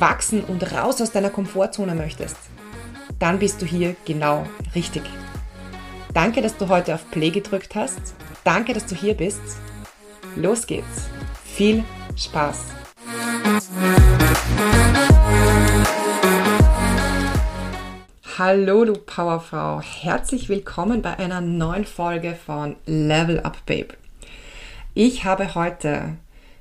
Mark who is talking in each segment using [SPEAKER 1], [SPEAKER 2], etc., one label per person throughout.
[SPEAKER 1] wachsen und raus aus deiner Komfortzone möchtest, dann bist du hier genau richtig. Danke, dass du heute auf Play gedrückt hast. Danke, dass du hier bist. Los geht's. Viel Spaß. Hallo, du Powerfrau. Herzlich willkommen bei einer neuen Folge von Level Up Babe. Ich habe heute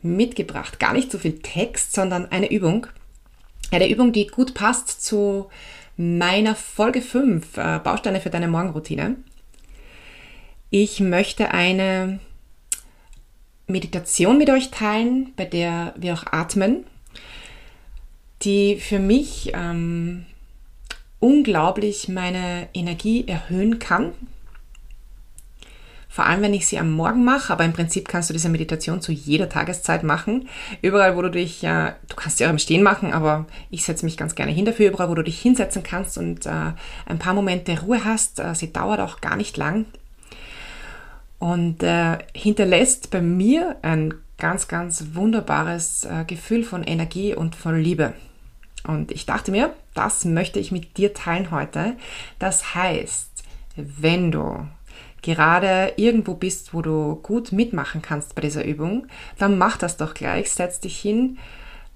[SPEAKER 1] mitgebracht, gar nicht so viel Text, sondern eine Übung, eine Übung, die gut passt zu meiner Folge 5, äh, Bausteine für deine Morgenroutine. Ich möchte eine Meditation mit euch teilen, bei der wir auch atmen, die für mich ähm, unglaublich meine Energie erhöhen kann, vor allem, wenn ich sie am Morgen mache, aber im Prinzip kannst du diese Meditation zu jeder Tageszeit machen. Überall, wo du dich, äh, du kannst sie auch im Stehen machen, aber ich setze mich ganz gerne hin dafür, überall, wo du dich hinsetzen kannst und äh, ein paar Momente Ruhe hast. Äh, sie dauert auch gar nicht lang und äh, hinterlässt bei mir ein ganz, ganz wunderbares äh, Gefühl von Energie und von Liebe. Und ich dachte mir, das möchte ich mit dir teilen heute. Das heißt, wenn du gerade irgendwo bist, wo du gut mitmachen kannst bei dieser Übung, dann mach das doch gleich. Setz dich hin,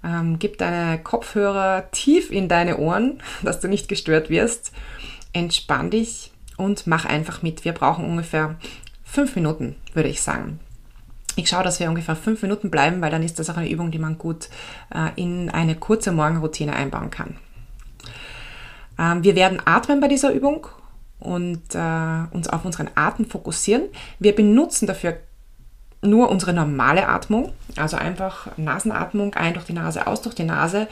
[SPEAKER 1] ähm, gib deine Kopfhörer tief in deine Ohren, dass du nicht gestört wirst. Entspann dich und mach einfach mit. Wir brauchen ungefähr fünf Minuten, würde ich sagen. Ich schaue, dass wir ungefähr fünf Minuten bleiben, weil dann ist das auch eine Übung, die man gut äh, in eine kurze Morgenroutine einbauen kann. Ähm, wir werden atmen bei dieser Übung und äh, uns auf unseren Atem fokussieren. Wir benutzen dafür nur unsere normale Atmung, also einfach Nasenatmung, ein durch die Nase, aus durch die Nase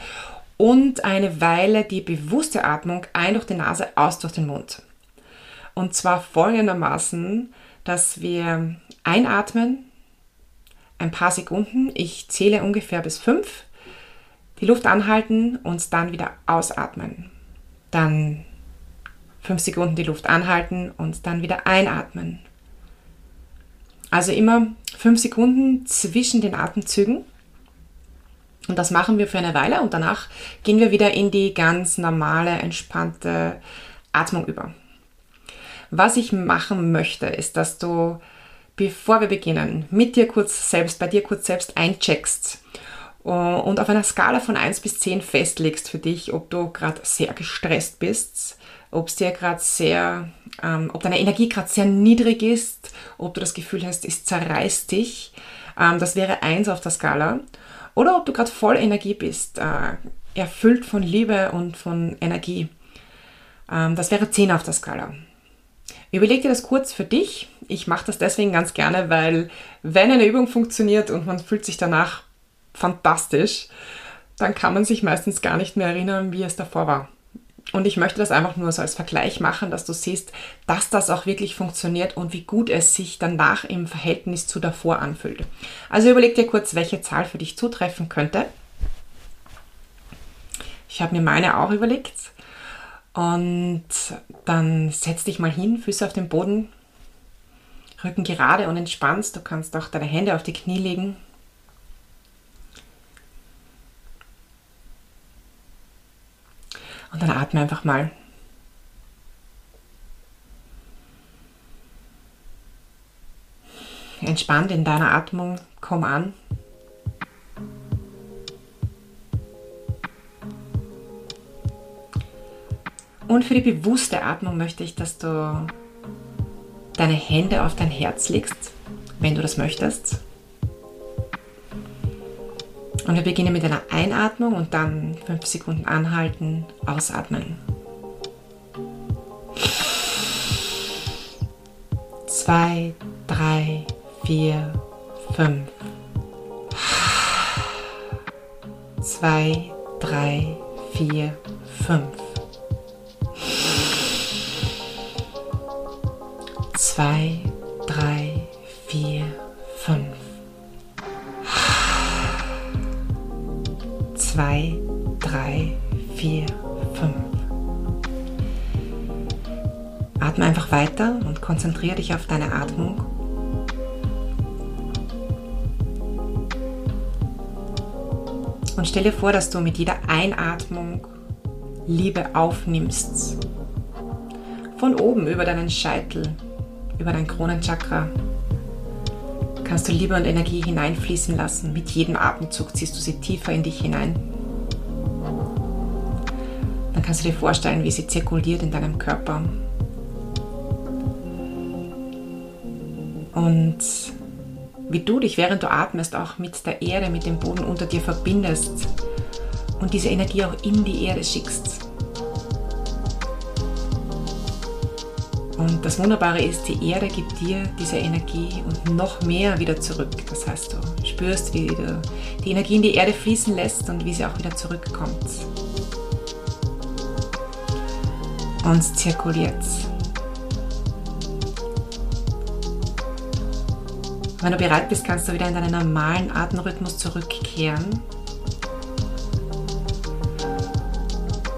[SPEAKER 1] und eine Weile die bewusste Atmung, ein durch die Nase, aus durch den Mund. Und zwar folgendermaßen, dass wir einatmen, ein paar Sekunden, ich zähle ungefähr bis fünf, die Luft anhalten und dann wieder ausatmen. Dann fünf Sekunden die Luft anhalten und dann wieder einatmen. Also immer fünf Sekunden zwischen den Atemzügen. Und das machen wir für eine Weile und danach gehen wir wieder in die ganz normale, entspannte Atmung über. Was ich machen möchte, ist, dass du, bevor wir beginnen, mit dir kurz selbst, bei dir kurz selbst eincheckst und auf einer Skala von 1 bis 10 festlegst für dich, ob du gerade sehr gestresst bist, ob es dir gerade sehr, ähm, ob deine Energie gerade sehr niedrig ist, ob du das Gefühl hast, es zerreißt dich. Ähm, das wäre eins auf der Skala. Oder ob du gerade voll Energie bist, äh, erfüllt von Liebe und von Energie. Ähm, das wäre 10 auf der Skala. Überleg dir das kurz für dich. Ich mache das deswegen ganz gerne, weil wenn eine Übung funktioniert und man fühlt sich danach fantastisch, dann kann man sich meistens gar nicht mehr erinnern, wie es davor war. Und ich möchte das einfach nur so als Vergleich machen, dass du siehst, dass das auch wirklich funktioniert und wie gut es sich danach im Verhältnis zu davor anfühlt. Also überleg dir kurz, welche Zahl für dich zutreffen könnte. Ich habe mir meine auch überlegt. Und dann setz dich mal hin, Füße auf den Boden, Rücken gerade und entspannst. Du kannst auch deine Hände auf die Knie legen Und dann atme einfach mal. Entspannt in deiner Atmung, komm an. Und für die bewusste Atmung möchte ich, dass du deine Hände auf dein Herz legst, wenn du das möchtest. Und wir beginnen mit einer Einatmung und dann 5 Sekunden anhalten, ausatmen. 2, 3, 4, 5. 2, 3, 4, 5. 2, 2, 3, 4, 5. Atme einfach weiter und konzentriere dich auf deine Atmung. Und stelle vor, dass du mit jeder Einatmung Liebe aufnimmst. Von oben über deinen Scheitel, über dein Kronenchakra Kannst du Liebe und Energie hineinfließen lassen. Mit jedem Atemzug ziehst du sie tiefer in dich hinein. Dann kannst du dir vorstellen, wie sie zirkuliert in deinem Körper. Und wie du dich, während du atmest, auch mit der Erde, mit dem Boden unter dir verbindest und diese Energie auch in die Erde schickst. Und das Wunderbare ist, die Erde gibt dir diese Energie und noch mehr wieder zurück. Das heißt, du spürst, wie du die Energie in die Erde fließen lässt und wie sie auch wieder zurückkommt. Und zirkuliert. Wenn du bereit bist, kannst du wieder in deinen normalen Atemrhythmus zurückkehren.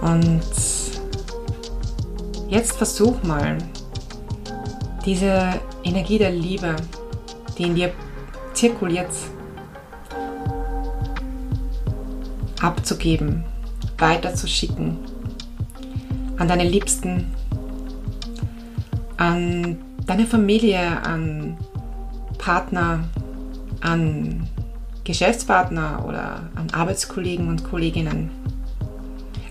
[SPEAKER 1] Und jetzt versuch mal, diese Energie der Liebe, die in dir zirkuliert, abzugeben, weiterzuschicken an deine Liebsten, an deine Familie, an Partner, an Geschäftspartner oder an Arbeitskollegen und Kolleginnen,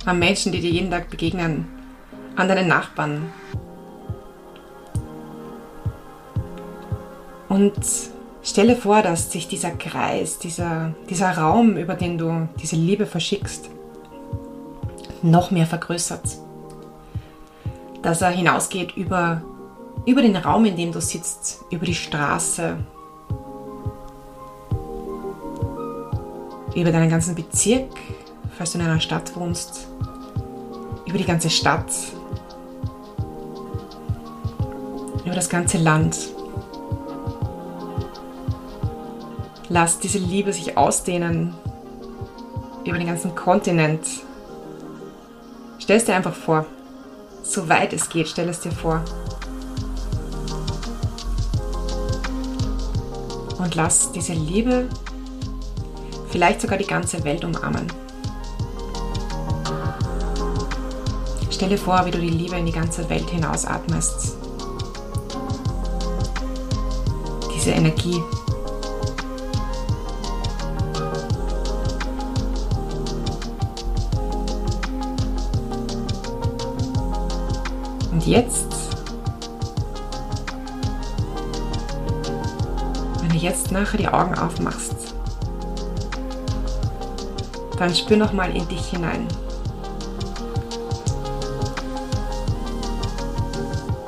[SPEAKER 1] an Menschen, die dir jeden Tag begegnen, an deinen Nachbarn. Und stelle vor, dass sich dieser Kreis, dieser, dieser Raum, über den du diese Liebe verschickst, noch mehr vergrößert. Dass er hinausgeht über über den Raum, in dem du sitzt, über die Straße, über deinen ganzen Bezirk, falls du in einer Stadt wohnst, über die ganze Stadt, über das ganze Land. Lass diese Liebe sich ausdehnen über den ganzen Kontinent. Stell es dir einfach vor, so weit es geht, stell es dir vor. und lass diese Liebe vielleicht sogar die ganze Welt umarmen. Stelle vor, wie du die Liebe in die ganze Welt hinausatmest. Diese Energie. Und jetzt jetzt nachher die Augen aufmachst, dann spür nochmal in dich hinein.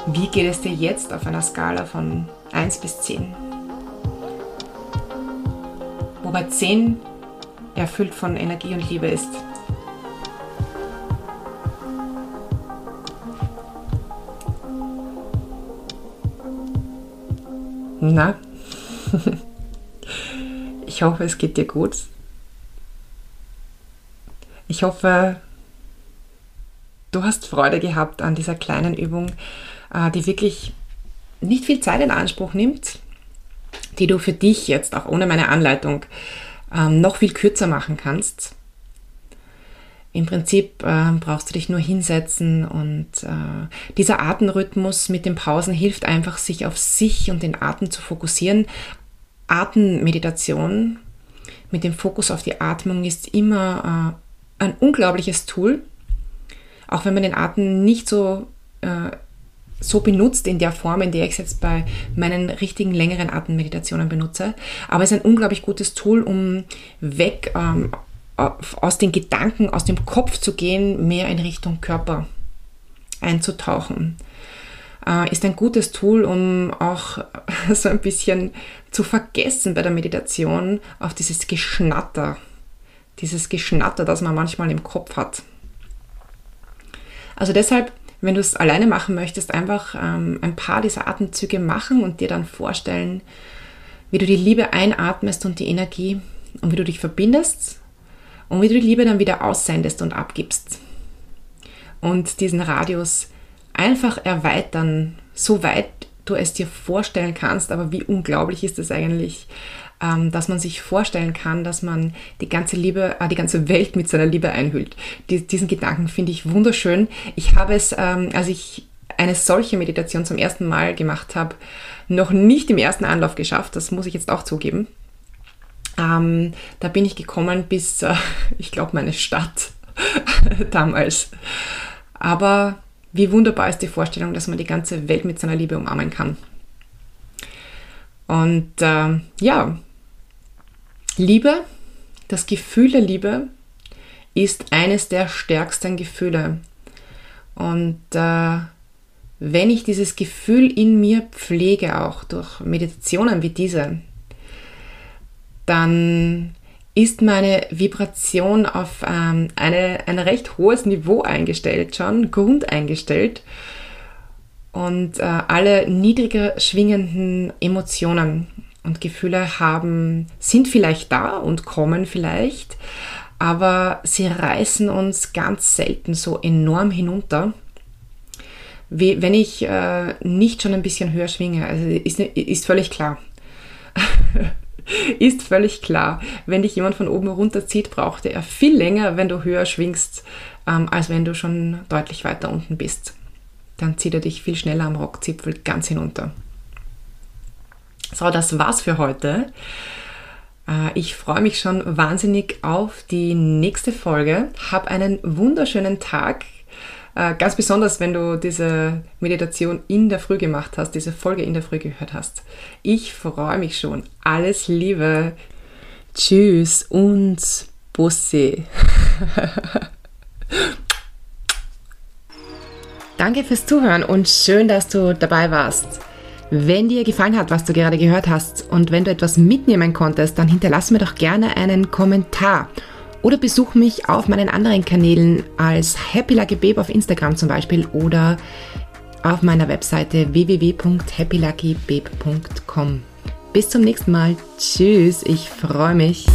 [SPEAKER 1] Wie geht es dir jetzt auf einer Skala von 1 bis 10? Wobei 10 erfüllt von Energie und Liebe ist. Na, ich hoffe, es geht dir gut. Ich hoffe, du hast Freude gehabt an dieser kleinen Übung, äh, die wirklich nicht viel Zeit in Anspruch nimmt, die du für dich jetzt auch ohne meine Anleitung ähm, noch viel kürzer machen kannst. Im Prinzip äh, brauchst du dich nur hinsetzen und äh, dieser Atemrhythmus mit den Pausen hilft einfach, sich auf sich und den Atem zu fokussieren, Atemmeditation mit dem Fokus auf die Atmung ist immer äh, ein unglaubliches Tool, auch wenn man den Atem nicht so, äh, so benutzt in der Form, in der ich es jetzt bei meinen richtigen längeren Atemmeditationen benutze. Aber es ist ein unglaublich gutes Tool, um weg ähm, aus den Gedanken, aus dem Kopf zu gehen, mehr in Richtung Körper einzutauchen äh, ist ein gutes Tool, um auch so ein bisschen zu vergessen bei der Meditation auf dieses Geschnatter, dieses Geschnatter, das man manchmal im Kopf hat. Also deshalb, wenn du es alleine machen möchtest, einfach ähm, ein paar dieser Atemzüge machen und dir dann vorstellen, wie du die Liebe einatmest und die Energie und wie du dich verbindest und wie du die Liebe dann wieder aussendest und abgibst. Und diesen Radius einfach erweitern, so weit du es dir vorstellen kannst, aber wie unglaublich ist es eigentlich, ähm, dass man sich vorstellen kann, dass man die ganze Liebe, äh, die ganze Welt mit seiner Liebe einhüllt. Die, diesen Gedanken finde ich wunderschön. Ich habe es, ähm, als ich eine solche Meditation zum ersten Mal gemacht habe, noch nicht im ersten Anlauf geschafft. Das muss ich jetzt auch zugeben. Ähm, da bin ich gekommen bis, äh, ich glaube, meine Stadt damals. Aber wie wunderbar ist die Vorstellung, dass man die ganze Welt mit seiner Liebe umarmen kann. Und äh, ja, Liebe, das Gefühl der Liebe ist eines der stärksten Gefühle. Und äh, wenn ich dieses Gefühl in mir pflege, auch durch Meditationen wie diese, dann ist meine Vibration auf ähm, eine, ein recht hohes Niveau eingestellt, schon grundeingestellt. Und äh, alle niedriger schwingenden Emotionen und Gefühle haben, sind vielleicht da und kommen vielleicht, aber sie reißen uns ganz selten so enorm hinunter, wie wenn ich äh, nicht schon ein bisschen höher schwinge. Also ist, ist völlig klar. ist völlig klar. Wenn dich jemand von oben runterzieht, braucht er viel länger, wenn du höher schwingst, ähm, als wenn du schon deutlich weiter unten bist. Dann zieht er dich viel schneller am Rockzipfel ganz hinunter. So, das war's für heute. Äh, ich freue mich schon wahnsinnig auf die nächste Folge. Hab einen wunderschönen Tag. Äh, ganz besonders, wenn du diese Meditation in der Früh gemacht hast, diese Folge in der Früh gehört hast. Ich freue mich schon. Alles Liebe. Tschüss und Bussi. Danke fürs Zuhören und schön, dass du dabei warst. Wenn dir gefallen hat, was du gerade gehört hast und wenn du etwas mitnehmen konntest, dann hinterlass mir doch gerne einen Kommentar oder besuch mich auf meinen anderen Kanälen als Happy Lucky Babe auf Instagram zum Beispiel oder auf meiner Webseite www.happyluckybabe.com. Bis zum nächsten Mal. Tschüss, ich freue mich.